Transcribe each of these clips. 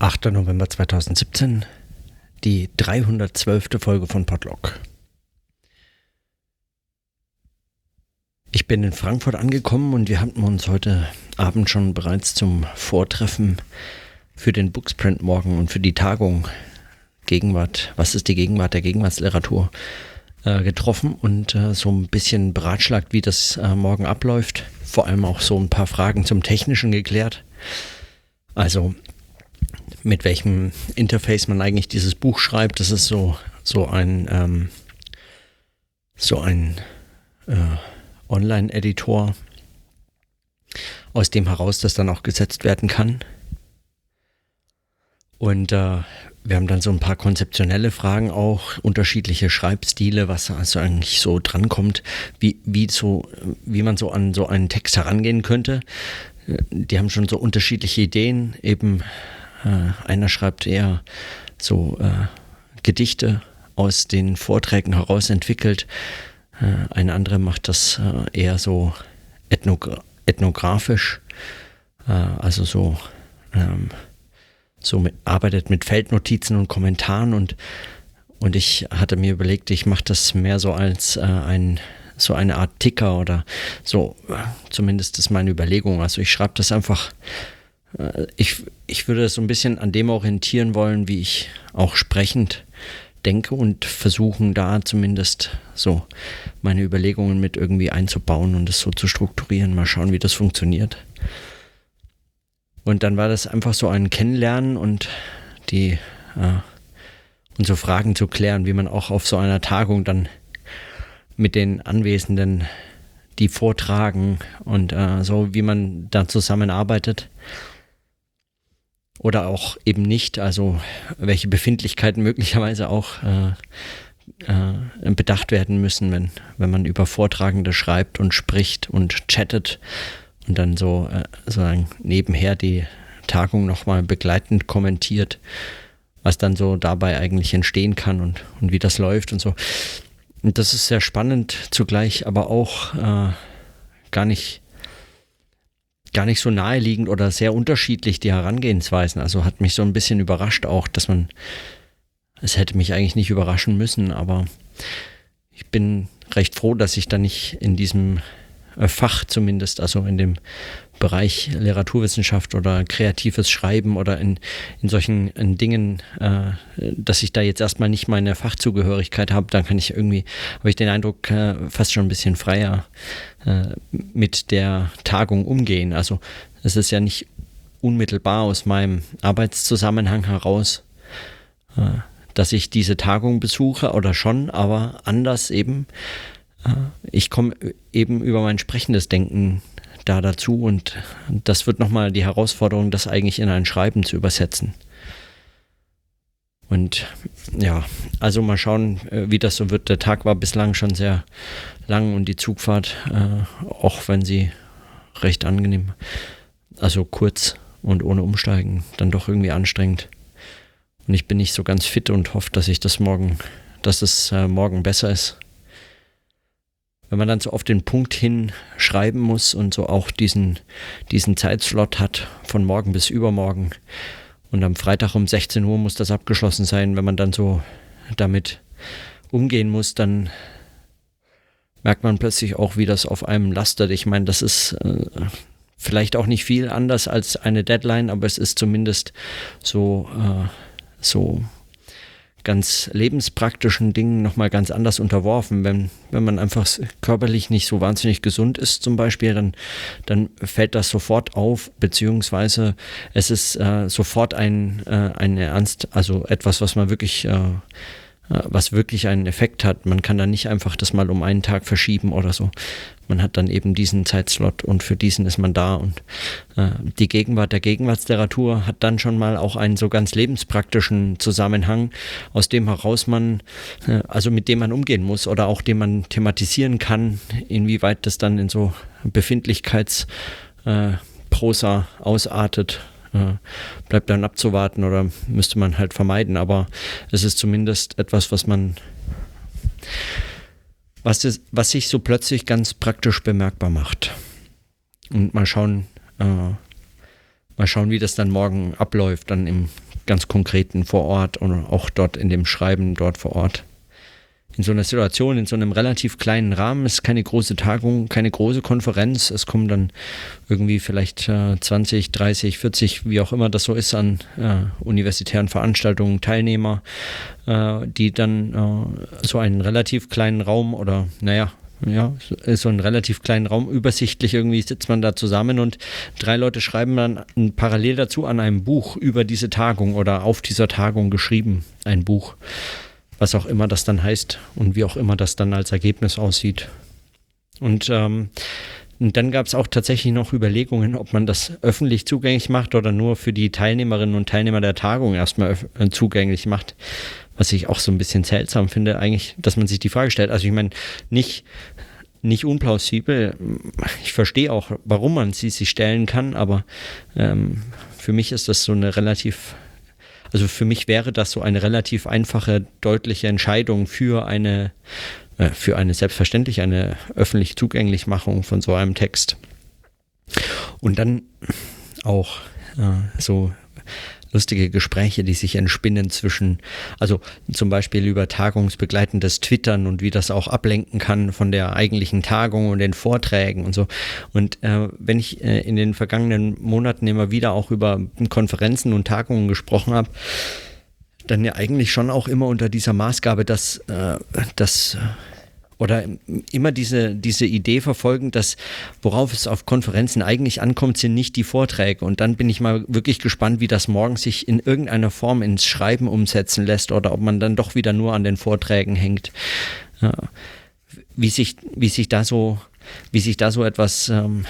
8. November 2017, die 312. Folge von Podlock. Ich bin in Frankfurt angekommen und wir hatten uns heute Abend schon bereits zum Vortreffen für den Booksprint morgen und für die Tagung Gegenwart, was ist die Gegenwart der Gegenwartsliteratur, äh, getroffen und äh, so ein bisschen beratschlagt, wie das äh, morgen abläuft. Vor allem auch so ein paar Fragen zum Technischen geklärt. Also mit welchem Interface man eigentlich dieses Buch schreibt. Das ist so, so ein, ähm, so ein äh, Online-Editor, aus dem heraus das dann auch gesetzt werden kann. Und äh, wir haben dann so ein paar konzeptionelle Fragen auch, unterschiedliche Schreibstile, was also eigentlich so drankommt, wie, wie, so, wie man so an so einen Text herangehen könnte. Die haben schon so unterschiedliche Ideen, eben äh, einer schreibt eher so äh, Gedichte aus den Vorträgen heraus entwickelt. Äh, eine andere macht das äh, eher so ethnogra ethnografisch, äh, also so, ähm, so mit, arbeitet mit Feldnotizen und Kommentaren und, und ich hatte mir überlegt, ich mache das mehr so als äh, ein so eine Art Ticker oder so, zumindest ist meine Überlegung. Also ich schreibe das einfach äh, ich, ich würde so ein bisschen an dem orientieren wollen, wie ich auch sprechend denke und versuchen da zumindest so meine Überlegungen mit irgendwie einzubauen und es so zu strukturieren. Mal schauen, wie das funktioniert. Und dann war das einfach so ein Kennenlernen und die äh, und so Fragen zu klären, wie man auch auf so einer Tagung dann mit den Anwesenden die vortragen und äh, so, wie man da zusammenarbeitet oder auch eben nicht, also welche Befindlichkeiten möglicherweise auch äh, äh, bedacht werden müssen, wenn, wenn man über Vortragende schreibt und spricht und chattet und dann so äh, sozusagen nebenher die Tagung nochmal begleitend kommentiert, was dann so dabei eigentlich entstehen kann und, und wie das läuft und so. Und das ist sehr spannend zugleich, aber auch äh, gar nicht gar nicht so naheliegend oder sehr unterschiedlich die Herangehensweisen. Also hat mich so ein bisschen überrascht auch, dass man, es hätte mich eigentlich nicht überraschen müssen, aber ich bin recht froh, dass ich da nicht in diesem Fach zumindest, also in dem Bereich Literaturwissenschaft oder kreatives Schreiben oder in, in solchen in Dingen, äh, dass ich da jetzt erstmal nicht meine Fachzugehörigkeit habe, dann kann ich irgendwie, habe ich den Eindruck, äh, fast schon ein bisschen freier äh, mit der Tagung umgehen. Also es ist ja nicht unmittelbar aus meinem Arbeitszusammenhang heraus, äh, dass ich diese Tagung besuche oder schon, aber anders eben. Ich komme eben über mein sprechendes Denken da dazu und das wird nochmal die Herausforderung, das eigentlich in ein Schreiben zu übersetzen. Und ja, also mal schauen, äh, wie das so wird. Der Tag war bislang schon sehr lang und die Zugfahrt, äh, auch wenn sie recht angenehm, also kurz und ohne Umsteigen, dann doch irgendwie anstrengend. Und ich bin nicht so ganz fit und hoffe, dass ich das morgen, dass es äh, morgen besser ist wenn man dann so auf den Punkt hin schreiben muss und so auch diesen, diesen Zeitslot hat von morgen bis übermorgen und am Freitag um 16 Uhr muss das abgeschlossen sein, wenn man dann so damit umgehen muss, dann merkt man plötzlich auch, wie das auf einem lastet. Ich meine, das ist äh, vielleicht auch nicht viel anders als eine Deadline, aber es ist zumindest so, äh, so ganz lebenspraktischen Dingen nochmal ganz anders unterworfen. Wenn, wenn man einfach körperlich nicht so wahnsinnig gesund ist zum Beispiel, dann, dann fällt das sofort auf, beziehungsweise es ist äh, sofort ein, äh, ein Ernst, also etwas, was man wirklich äh, äh, was wirklich einen Effekt hat. Man kann da nicht einfach das mal um einen Tag verschieben oder so. Man hat dann eben diesen Zeitslot und für diesen ist man da. Und äh, die Gegenwart der Gegenwartsliteratur hat dann schon mal auch einen so ganz lebenspraktischen Zusammenhang, aus dem heraus man, äh, also mit dem man umgehen muss oder auch den man thematisieren kann, inwieweit das dann in so Befindlichkeitsprosa äh, ausartet äh, bleibt dann abzuwarten oder müsste man halt vermeiden. Aber es ist zumindest etwas, was man, was, ist, was sich so plötzlich ganz praktisch bemerkbar macht. Und mal schauen, äh, mal schauen, wie das dann morgen abläuft, dann im ganz Konkreten vor Ort und auch dort in dem Schreiben dort vor Ort in so einer Situation, in so einem relativ kleinen Rahmen. Es ist keine große Tagung, keine große Konferenz. Es kommen dann irgendwie vielleicht äh, 20, 30, 40, wie auch immer das so ist, an äh, universitären Veranstaltungen Teilnehmer, äh, die dann äh, so einen relativ kleinen Raum oder, naja, ja, so einen relativ kleinen Raum, übersichtlich irgendwie sitzt man da zusammen und drei Leute schreiben dann parallel dazu an einem Buch über diese Tagung oder auf dieser Tagung geschrieben, ein Buch was auch immer das dann heißt und wie auch immer das dann als Ergebnis aussieht. Und, ähm, dann gab es auch tatsächlich noch Überlegungen, ob man das öffentlich zugänglich macht oder nur für die Teilnehmerinnen und Teilnehmer der Tagung erstmal äh, zugänglich macht. Was ich auch so ein bisschen seltsam finde, eigentlich, dass man sich die Frage stellt. Also ich meine, nicht, nicht unplausibel. Ich verstehe auch, warum man sie sich stellen kann, aber ähm, für mich ist das so eine relativ also für mich wäre das so eine relativ einfache, deutliche Entscheidung für eine, äh, für eine selbstverständlich eine öffentliche Zugänglichmachung von so einem Text. Und dann auch äh, so lustige Gespräche, die sich entspinnen zwischen, also zum Beispiel über tagungsbegleitendes Twittern und wie das auch ablenken kann von der eigentlichen Tagung und den Vorträgen und so. Und äh, wenn ich äh, in den vergangenen Monaten immer wieder auch über Konferenzen und Tagungen gesprochen habe, dann ja eigentlich schon auch immer unter dieser Maßgabe, dass, äh, dass oder immer diese, diese Idee verfolgen, dass worauf es auf Konferenzen eigentlich ankommt, sind nicht die Vorträge. Und dann bin ich mal wirklich gespannt, wie das morgen sich in irgendeiner Form ins Schreiben umsetzen lässt oder ob man dann doch wieder nur an den Vorträgen hängt. Ja. Wie sich, wie sich da so, wie sich da so etwas ähm,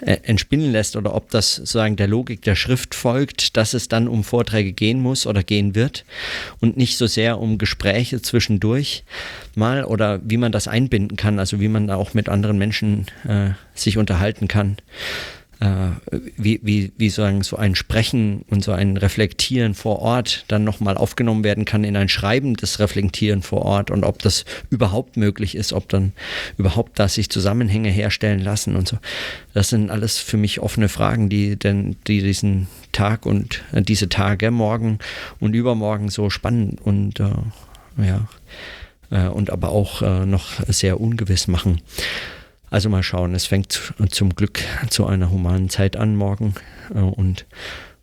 äh, entspinnen lässt oder ob das sozusagen der Logik der Schrift folgt, dass es dann um Vorträge gehen muss oder gehen wird und nicht so sehr um Gespräche zwischendurch mal oder wie man das einbinden kann, also wie man auch mit anderen Menschen äh, sich unterhalten kann äh, wie, wie, wie sozusagen so ein Sprechen und so ein Reflektieren vor Ort dann nochmal aufgenommen werden kann in ein Schreiben des Reflektieren vor Ort und ob das überhaupt möglich ist, ob dann überhaupt da sich Zusammenhänge herstellen lassen und so. Das sind alles für mich offene Fragen, die denn, die diesen Tag und äh, diese Tage morgen und übermorgen so spannend und äh, ja äh, und aber auch äh, noch sehr ungewiss machen. Also mal schauen, es fängt zum Glück zu einer humanen Zeit an morgen äh, und,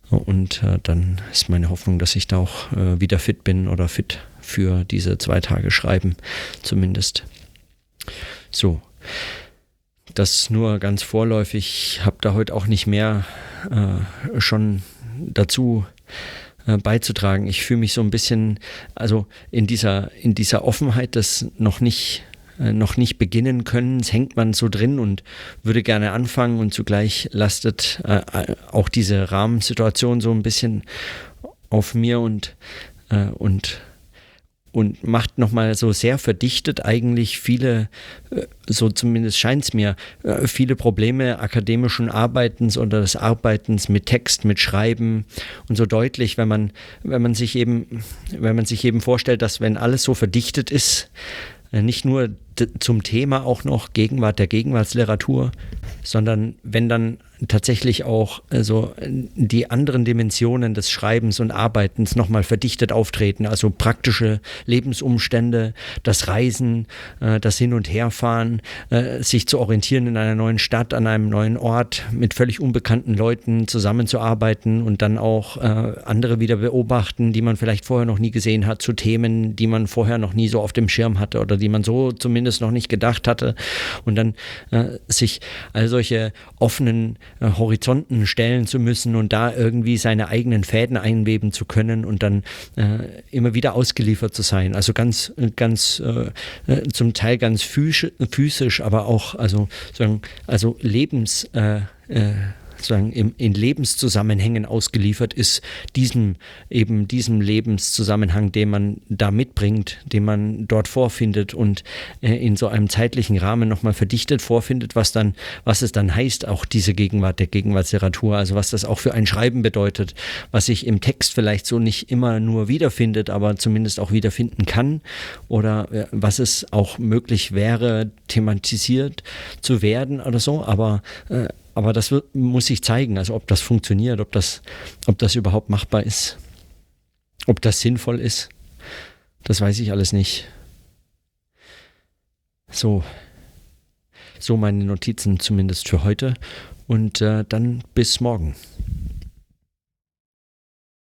und äh, dann ist meine Hoffnung, dass ich da auch äh, wieder fit bin oder fit für diese zwei Tage Schreiben zumindest. So, das nur ganz vorläufig. Ich habe da heute auch nicht mehr schon dazu beizutragen. Ich fühle mich so ein bisschen, also in dieser, in dieser Offenheit, das noch nicht noch nicht beginnen können. Es hängt man so drin und würde gerne anfangen und zugleich lastet äh, äh, auch diese Rahmensituation so ein bisschen auf mir und, äh, und, und macht nochmal so sehr verdichtet eigentlich viele, äh, so zumindest scheint es mir, viele Probleme akademischen Arbeitens oder des Arbeitens mit Text, mit Schreiben und so deutlich, wenn man, wenn man sich eben, wenn man sich eben vorstellt, dass wenn alles so verdichtet ist, nicht nur zum Thema auch noch Gegenwart der Gegenwartsliteratur, sondern wenn dann tatsächlich auch also die anderen Dimensionen des Schreibens und Arbeitens nochmal verdichtet auftreten, also praktische Lebensumstände, das Reisen, äh, das Hin- und Herfahren, äh, sich zu orientieren in einer neuen Stadt, an einem neuen Ort, mit völlig unbekannten Leuten zusammenzuarbeiten und dann auch äh, andere wieder beobachten, die man vielleicht vorher noch nie gesehen hat, zu Themen, die man vorher noch nie so auf dem Schirm hatte oder die man so zumindest noch nicht gedacht hatte. Und dann sich all solche offenen äh, Horizonten stellen zu müssen und da irgendwie seine eigenen Fäden einweben zu können und dann äh, immer wieder ausgeliefert zu sein. Also ganz, ganz äh, äh zum Teil ganz physisch, aber auch also, sagen, also lebens äh, äh sozusagen im, in Lebenszusammenhängen ausgeliefert ist, diesem eben diesem Lebenszusammenhang, den man da mitbringt, den man dort vorfindet und äh, in so einem zeitlichen Rahmen nochmal verdichtet vorfindet, was dann, was es dann heißt, auch diese Gegenwart der Gegenwartsliteratur, also was das auch für ein Schreiben bedeutet, was sich im Text vielleicht so nicht immer nur wiederfindet, aber zumindest auch wiederfinden kann. Oder äh, was es auch möglich wäre, thematisiert zu werden oder so, aber äh, aber das wird, muss sich zeigen, also ob das funktioniert, ob das, ob das überhaupt machbar ist. Ob das sinnvoll ist, das weiß ich alles nicht. So, so meine Notizen zumindest für heute und äh, dann bis morgen.